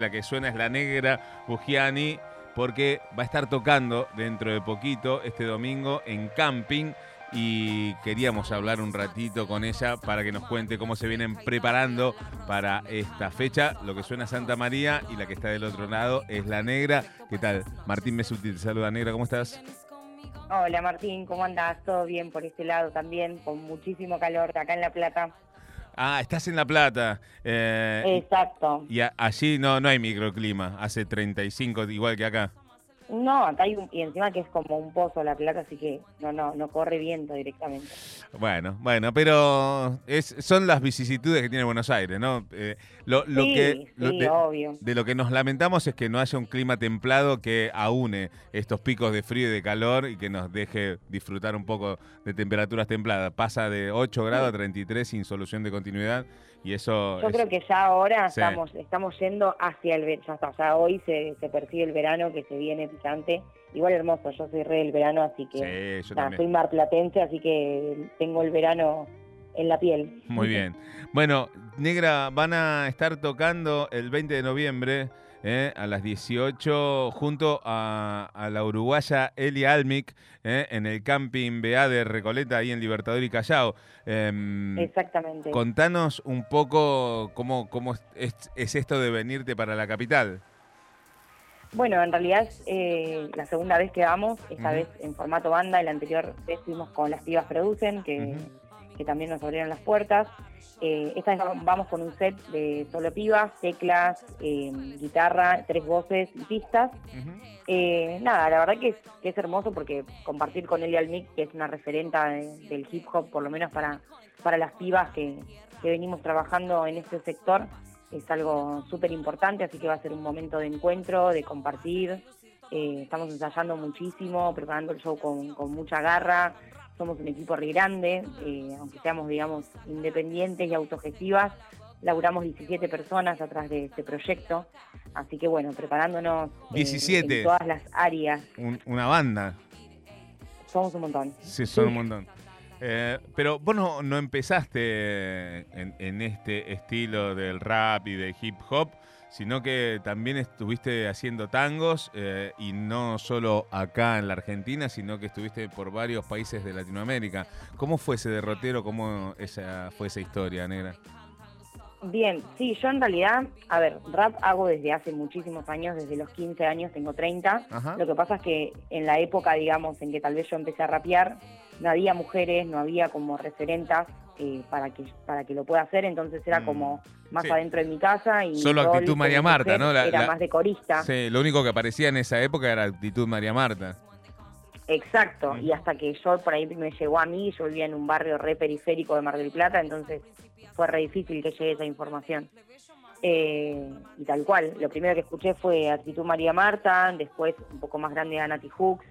La que suena es la negra Bugiani porque va a estar tocando dentro de poquito este domingo en camping y queríamos hablar un ratito con ella para que nos cuente cómo se vienen preparando para esta fecha. Lo que suena Santa María y la que está del otro lado es la negra. ¿Qué tal? Martín Mesuti te saluda, negra, ¿cómo estás? Hola Martín, ¿cómo andás? ¿Todo bien por este lado también? Con muchísimo calor acá en La Plata. Ah, estás en La Plata. Eh, Exacto. Y allí no, no hay microclima, hace 35 igual que acá. No, acá hay un, y encima que es como un pozo la plata, así que no, no, no corre viento directamente. Bueno, bueno, pero es, son las vicisitudes que tiene Buenos Aires, ¿no? Eh, lo, sí, que, de, obvio. de lo que nos lamentamos es que no haya un clima templado que aúne estos picos de frío y de calor y que nos deje disfrutar un poco de temperaturas templadas. Pasa de 8 grados a 33 sin solución de continuidad y eso... Yo creo que ya ahora estamos, estamos yendo hacia el verano, ya está, hoy se, se percibe el verano que se viene picante. Igual hermoso, yo soy re del verano, así que sí, soy marplatense, así que tengo el verano en la piel. Muy bien. Bueno, Negra, van a estar tocando el 20 de noviembre ¿eh? a las 18 junto a, la uruguaya Eli Almic ¿eh? en el camping BA de Recoleta, ahí en Libertador y Callao. Em, Exactamente. Contanos un poco cómo, cómo es, esto de venirte para la capital. Bueno, en realidad es eh, la segunda vez que vamos, esta vez en formato banda, el anterior vez fuimos con Las Pibas Producen, que que también nos abrieron las puertas. Eh, esta vez vamos con un set de solo pibas, teclas, eh, guitarra, tres voces y pistas. Eh, nada, la verdad que es, hermoso porque compartir con Elia Almic, que es una referenta del hip hop, por lo menos para, para las pibas que, venimos trabajando en este sector, es algo súper importante, así que va a ser un momento de encuentro, de compartir. estamos ensayando muchísimo, preparando el show con, con mucha garra somos un equipo re grande, eh, aunque seamos, digamos, independientes y autogestivas, laburamos 17 personas atrás de este proyecto, así que bueno, preparándonos 17. Eh, en todas las áreas. una banda. Somos un montón. Sí, son un montón. Eh, pero vos no, empezaste en, este estilo del rap y de hip hop, sino que también estuviste haciendo tangos eh, y no solo acá en la Argentina, sino que estuviste por varios países de Latinoamérica. ¿Cómo fue ese derrotero? ¿Cómo esa, fue esa historia, negra? Bien, sí, yo en realidad, a ver, rap hago desde hace muchísimos años, desde los 15 años, tengo 30. Lo que pasa es que en la época, digamos, en que tal vez yo empecé a rapear, no había mujeres, no había como referentas eh, para que para que lo pueda hacer, entonces era como mm, más adentro de mi casa y solo actitud María Marta, ¿no? era más de corista. Sí, lo único que aparecía en esa época era actitud María Marta. Exacto, y hasta que yo por ahí me llegó a mí, yo vivía en un barrio re periférico de Mar del Plata, entonces fue re difícil que llegue esa información. Eh, y tal cual, lo primero que escuché fue Actitud María Marta, después un poco más grande a Nati Hooks,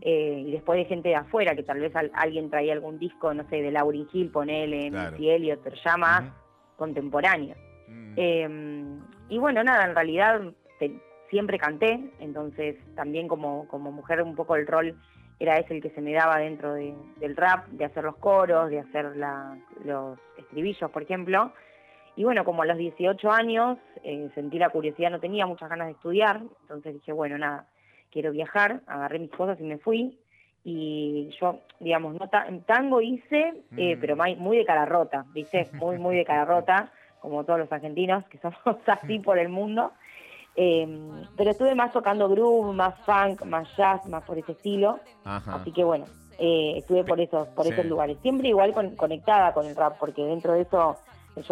eh, y después de gente de afuera, que tal vez alguien traía algún disco, no sé, de Lauryn Hill, ponele, claro. Missy Elliott, pero ya más contemporáneo. Mm. Em, y bueno, nada, en realidad siempre canté, entonces también como, como mujer un poco el rol era ese el que se me daba dentro del rap, de hacer los coros, de hacer los estribillos, por ejemplo. Y bueno, como a los 18 años eh, sentí la curiosidad, no tenía muchas ganas de estudiar, entonces dije, bueno, nada, quiero viajar, agarré mis cosas y me fui. Y yo, digamos, no tango hice, eh, mm. pero muy de cara rota, ¿viste? Muy, muy de cara rota, como todos los argentinos, que somos así por el mundo. Em, pero estuve más tocando groove, más funk, más jazz, más por ese estilo. Así que bueno, eh, estuve por esos, por esos lugares. Siempre igual conectada con el rap, porque dentro de eso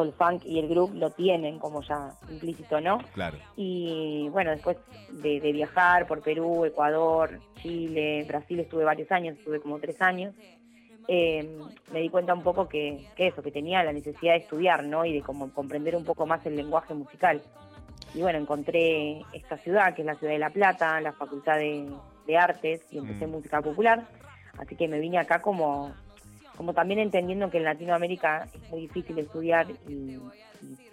el funk y el groove lo tienen como ya implícito, ¿no? Claro. Y bueno, después de, viajar por Perú, Ecuador, Chile, Brasil estuve varios años, estuve como tres años, eh, me di cuenta un poco que, eso, que tenía la necesidad de estudiar, ¿no? Y de como comprender un poco más el lenguaje musical. Y bueno, encontré esta ciudad, que es la ciudad de La Plata, la Facultad de, Artes, y empecé mm. música popular. Así que me vine acá como como también entendiendo que en Latinoamérica es muy difícil estudiar y,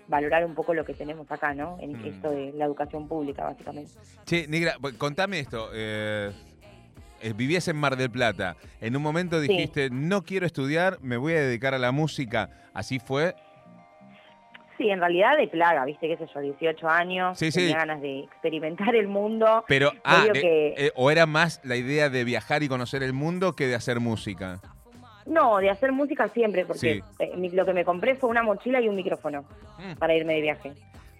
valorar un poco lo que tenemos acá, ¿no? En mm. esto de la educación pública, básicamente. Sí, Negra, pues, contame esto. Eh, eh, vivías en Mar del Plata. En un momento dijiste, no quiero estudiar, me voy a dedicar a la música. ¿Así fue? Sí, en realidad de plaga, viste, qué sé yo, 18 años, Sí, sí. tenía ganas de experimentar el mundo. Pero, ah, Medio de- que- eh, o era más la idea de viajar y conocer el mundo que de hacer música. No, de hacer música siempre, porque Sí. eh, lo que me compré fue una mochila y un micrófono Mm. para irme de viaje.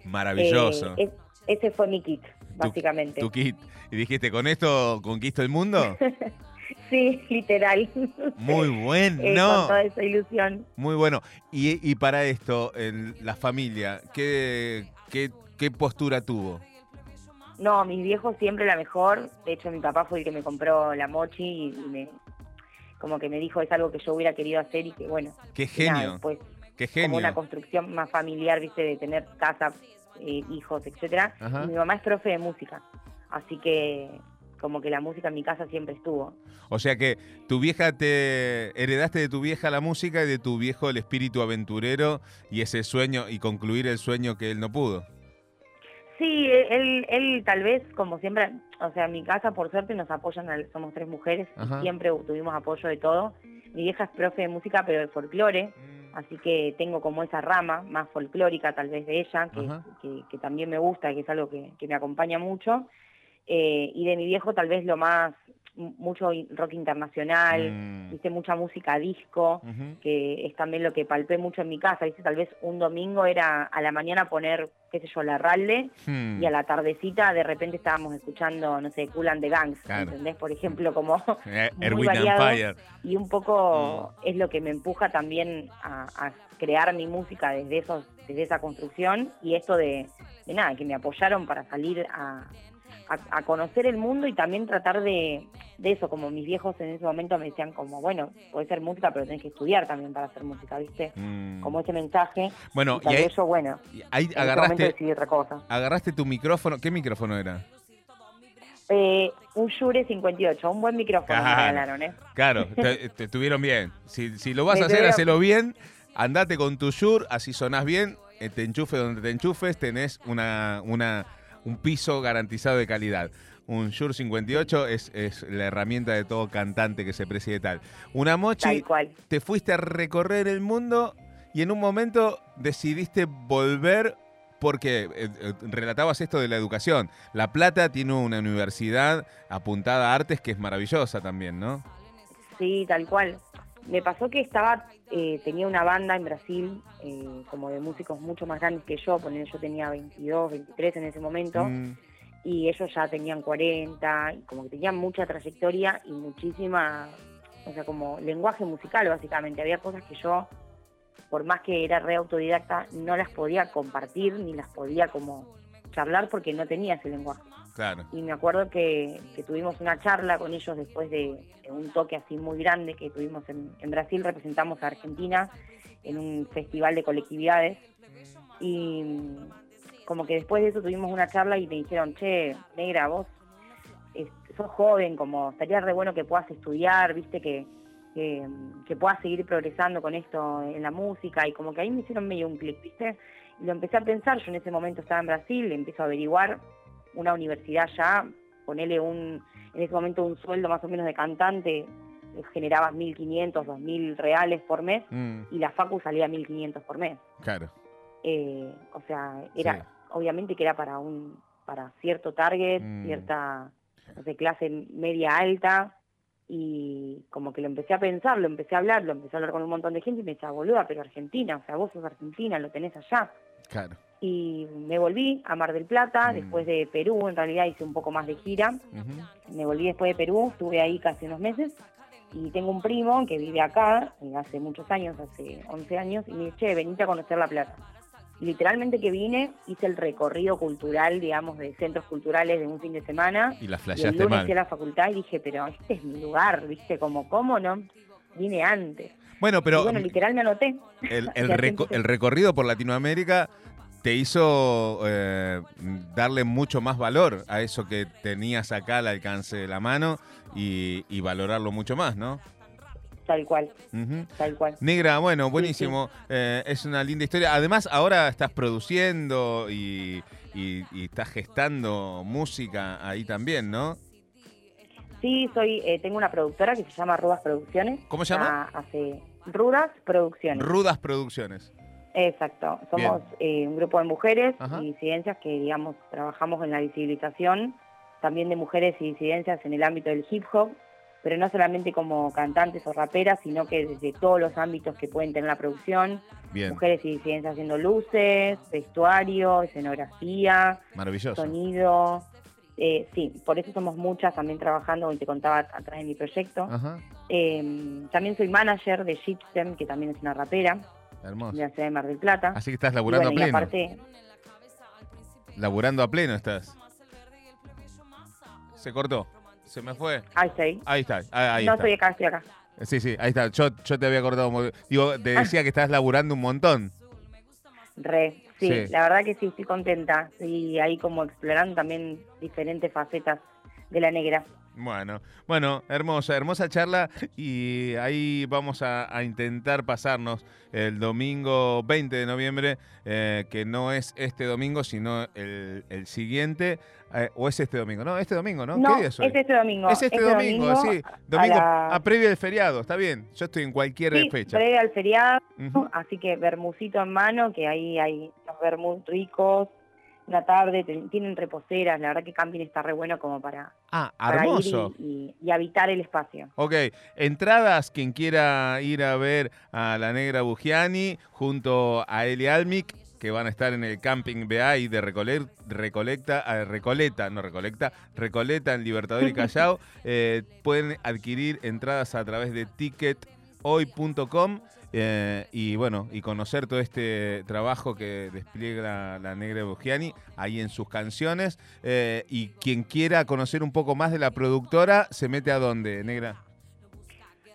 Maravilloso. Eh, es- ese fue mi kit, básicamente. Tu kit. Y dijiste, ¿con esto conquisto el mundo? Sí, literal. Muy Eh, bueno. con toda esa ilusión. Muy bueno. Y, y para esto, el- la familia, ¿qué, qué, qué postura tuvo? No, mis viejos siempre la mejor. De hecho, mi papá fue el que me compró la mochi y me, como que me dijo es algo que yo hubiera querido hacer y que bueno. Qué nada, genio, después qué como una construcción más familiar, viste, de tener casa, eh, hijos, etcétera. Ajá. Y Mi mamá es profe de música, así que como que la música en mi casa siempre estuvo. O sea que tu vieja te heredaste de tu vieja la música y de tu viejo el espíritu aventurero y ese sueño y concluir el sueño que él no pudo. Sí, él, él tal vez, como siempre, o sea, en mi casa por suerte nos apoyan, al- somos tres mujeres, y Ajá. siempre tuvimos apoyo de todo. Mi vieja es profe de música, pero de folclore, así que tengo como esa rama más folclórica tal vez de ella, que, que, que también me gusta, que es algo que, que me acompaña mucho. Eh, y de mi viejo tal vez lo más, mucho rock internacional, Mm. viste, mucha música disco, que es también lo que palpé mucho en mi casa, viste, tal vez un domingo era a la mañana poner, qué sé yo, la ralde, Hmm. y a la tardecita de repente estábamos escuchando, no sé, Cool and the Gangs, Claro. ¿entendés? Por ejemplo, como Eh, muy variado. Y un poco Mm. es lo que me empuja también a, a crear mi música desde esos desde esa construcción y esto de, de nada que me apoyaron para salir a, a- a conocer el mundo y también tratar de, de eso como mis viejos en ese momento me decían como bueno puede ser música pero tenés que estudiar también para hacer música viste Mm. como ese mensaje Bueno, y y ahí, vez yo bueno ahí en agarraste, decidí otra cosa agarraste tu micrófono. ¿Qué micrófono era? Eh, un Shure 58 un buen micrófono me Claro. regalaron ¿eh? Claro, te, te tuvieron bien. Si, si lo vas Me a hacer, tuvieron- hacelo bien. Andate con tu Shure, así sonás bien. eh, Te enchufe donde te enchufes, tenés una, una, un piso garantizado de calidad. Un Shure 58 es, es la herramienta de todo cantante que se preside tal. Una mochi, tal cual te fuiste a recorrer el mundo y en un momento decidiste volver porque eh, eh, relatabas esto de la educación. La Plata tiene una universidad apuntada a artes que es maravillosa también, ¿no? Sí, tal cual. Me pasó que estaba, eh, tenía una banda en Brasil, eh, como de músicos mucho más grandes que yo, poner yo tenía 22, 23 en ese momento, Mm, y ellos ya tenían 40, y como que tenían mucha trayectoria y muchísima, o sea, como lenguaje musical básicamente. Había cosas que yo, por más que era re autodidacta, no las podía compartir ni las podía como charlar porque no tenía ese lenguaje y me acuerdo que, que tuvimos una charla con ellos después de, un toque así muy grande que tuvimos en, Brasil, representamos a Argentina en un festival de colectividades. Y mm, como que después de eso tuvimos una charla y me dijeron, che, negra, vos sos joven, como estaría re bueno que puedas estudiar, viste que, que, que puedas seguir progresando con esto en la música y como que ahí me hicieron medio un clic, viste, y lo empecé a pensar, yo en ese momento estaba en Brasil, empiezo a averiguar una universidad ya, ponele un, en ese momento un sueldo más o menos de cantante, eh, generabas 1.500, 2.000 reales por mes Mm, y la facu salía 1.500 por mes. claro. Eh, o sea, era Sí. obviamente que era para un para cierto target, Mm. cierta no sé, clase media alta y como que lo empecé a pensar, lo empecé a hablar, lo empecé a hablar con un montón de gente y me decía, boluda, pero Argentina, o sea, vos sos argentina, lo tenés allá Claro. Y me volví a Mar del Plata, Mm. después de Perú, en realidad hice un poco más de gira, me volví después de Perú, estuve ahí casi unos meses y tengo un primo que vive acá eh, hace muchos años, hace 11 años, y me dice, che, venite a conocer La Plata. Y literalmente que vine, hice el recorrido cultural, digamos, de centros culturales de un fin de semana. Y la Y el flasheaste lunes mal. fui a la facultad y dije, pero este es mi lugar, ¿viste? Como, ¿cómo no? Vine antes. Bueno, y pero bueno, literal me anoté. el, reco- el recorrido por Latinoamérica te hizo eh, darle mucho más valor a eso que tenías acá al alcance de la mano y, y valorarlo mucho más, ¿no? Tal cual, Ujú. tal cual. Negra, bueno, buenísimo. Eh, es una linda historia. Además, ahora estás produciendo y, y- y estás gestando música ahí también, ¿no? Sí, soy, eh, tengo una productora que se llama Rudas Producciones. ¿Cómo se llama? Hace Rudas Producciones. Rudas Producciones. Exacto, somos eh, un grupo de mujeres Ajá. y disidencias que, digamos, trabajamos en la visibilización también de mujeres y disidencias en el ámbito del hip hop, pero no solamente como cantantes o raperas, sino que desde todos los ámbitos que pueden tener la producción, Bien, mujeres y disidencias haciendo luces, vestuario, escenografía, maravilloso. sonido. Eh, sí, por eso somos muchas también trabajando, como te contaba a través de mi proyecto. Eh, también soy manager de Gypsem, que también es una rapera hermoso. de la ciudad de Mar del Plata. Así que estás laburando bueno, a pleno. aparte, Laburando a pleno estás. Se cortó. Se me fue. ahí estoy. Ahí está. Ahí, ahí no está. estoy acá, estoy acá. Sí, sí, ahí está. Yo, yo te había cortado. Digo, te decía que estás laburando un montón. Re, sí, Sí. la verdad que sí, estoy contenta. Y ahí como explorando también diferentes facetas de la negra. Bueno, bueno, hermosa, hermosa charla y ahí vamos a, a intentar pasarnos el domingo 20 de noviembre, eh, que no es este domingo, sino el, el siguiente, eh, o es este domingo, no, este domingo, ¿no? No, ¿Qué día es hoy? es este domingo. Es este domingo, sí, a domingo la- a previo del feriado, está bien, yo estoy en cualquier Sí, fecha. previo al feriado, así que bermucito en mano, que ahí hay unos vermut ricos, una tarde, ten- tienen reposeras, la verdad que Camping está re bueno como para, Ah, para ir y, y- y habitar el espacio. Ok, entradas, quien quiera ir a ver a la negra Bugiani junto a Eli Almic, que van a estar en el camping BA y de Recole- Recolecta, eh, Recoleta, no Recolecta, Recoleta en Libertador y Callao, eh, pueden adquirir entradas a través de tickethoy.com eh, y bueno, y conocer todo este trabajo que despliega la, la negra Bugiani ahí en sus canciones. Eh, y quien quiera conocer un poco más de la productora, ¿se mete a dónde, negra?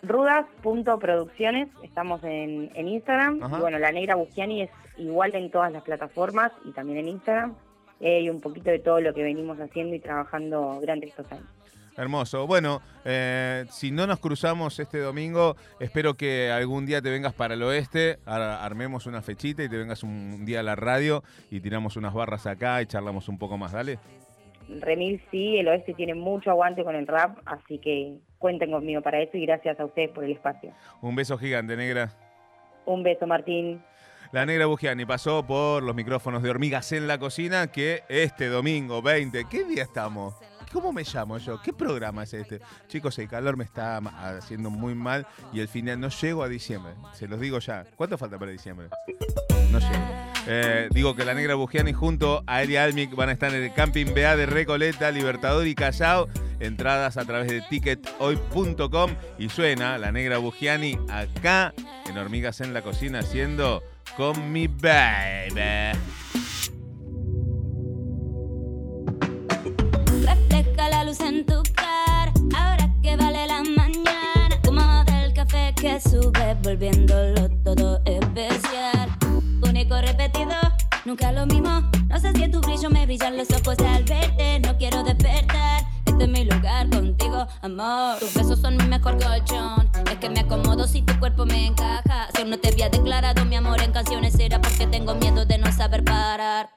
Rudas.producciones, estamos en, en Instagram. Ajá. Y bueno, la negra Bustiani es igual en todas las plataformas y también en Instagram. Eh, y un poquito de todo lo que venimos haciendo y trabajando durante estos años. Hermoso. Bueno, eh, si no nos cruzamos este domingo, espero que algún día te vengas para el oeste, ar- armemos una fechita y te vengas un día a la radio y tiramos unas barras acá y charlamos un poco más, ¿dale? Remil sí, el oeste tiene mucho aguante con el rap, así que cuenten conmigo para eso y gracias a ustedes por el espacio. Un beso gigante, negra. Un beso, Martín. La negra Bugiani pasó por los micrófonos de Hormigas en la Cocina, que este domingo 20, ¿qué día estamos? ¿Cómo me llamo yo? ¿Qué programa es este? Chicos, el calor me está haciendo muy mal y al final no llego a diciembre. Se los digo ya. ¿Cuánto falta para diciembre? No llego. Eh, digo que la negra Bugiani junto a Eli Almic van a estar en el Camping BA de Recoleta, Libertador y Callao. Entradas a través de tickethoy.com y suena la negra Bugiani acá en Hormigas en la Cocina haciendo con mi baby. En tu cara, ahora que vale la mañana. Como del café que sube, volviéndolo todo especial. Único repetido, nunca lo mismo. No sé si en tu brillo me brillan los ojos al verte. No quiero despertar, este es mi lugar contigo, amor. Tus besos son mi mejor colchón. Es que me acomodo si tu cuerpo me encaja. Si aún no te había declarado mi amor en canciones, era porque tengo miedo de no saber parar.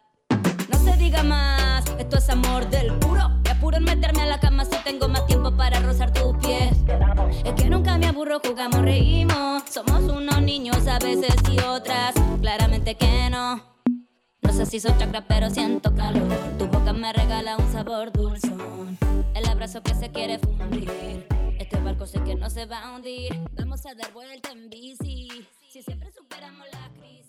No se diga más, esto es amor del puro. En meterme a la cama si tengo más tiempo para rozar tus pies. Es que nunca me aburro, jugamos, reímos. Somos unos niños a veces y otras, claramente que no. No sé si soy chakra, pero siento calor. Tu boca me regala un sabor dulzón. El abrazo que se quiere fundir. Este barco sé que no se va a hundir. Vamos a dar vuelta en bici. Si siempre superamos la crisis.